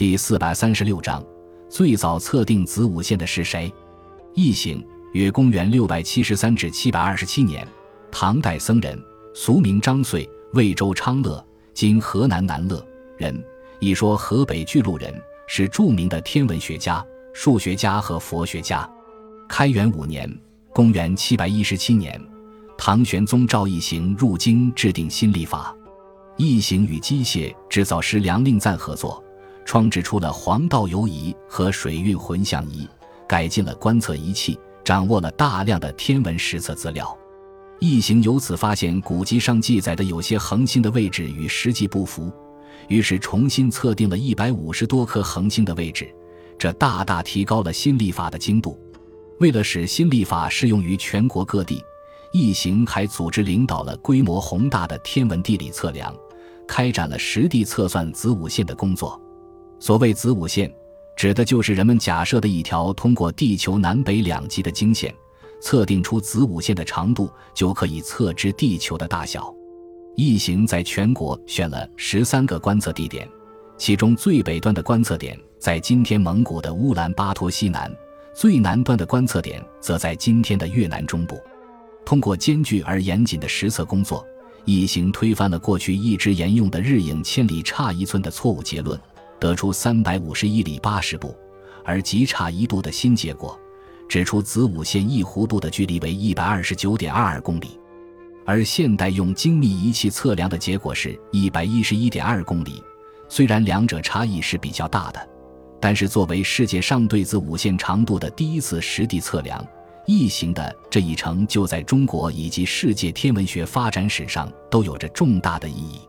第四百三十六章，最早测定子午线的是谁？异形，约公元六百七十三至七百二十七年，唐代僧人，俗名张遂，魏州昌乐（今河南南乐）人，一说河北巨鹿人，是著名的天文学家、数学家和佛学家。开元五年（公元七百一十七年），唐玄宗赵一行入京制定新历法。义行与机械制造师梁令赞合作。创制出了黄道游仪和水运浑象仪，改进了观测仪器，掌握了大量的天文实测资料。异形由此发现古籍上记载的有些恒星的位置与实际不符，于是重新测定了一百五十多颗恒星的位置，这大大提高了新历法的精度。为了使新历法适用于全国各地，异形还组织领导了规模宏大的天文地理测量，开展了实地测算子午线的工作。所谓子午线，指的就是人们假设的一条通过地球南北两极的经线，测定出子午线的长度，就可以测知地球的大小。异形在全国选了十三个观测地点，其中最北端的观测点在今天蒙古的乌兰巴托西南，最南端的观测点则在今天的越南中部。通过艰巨而严谨的实测工作，异形推翻了过去一直沿用的“日影千里差一寸”的错误结论。得出三百五十一里八十步，而极差一度的新结果，指出子午线一弧度的距离为一百二十九点二二公里，而现代用精密仪器测量的结果是一百一十一点二公里。虽然两者差异是比较大的，但是作为世界上对子午线长度的第一次实地测量，异形的这一成就在中国以及世界天文学发展史上都有着重大的意义。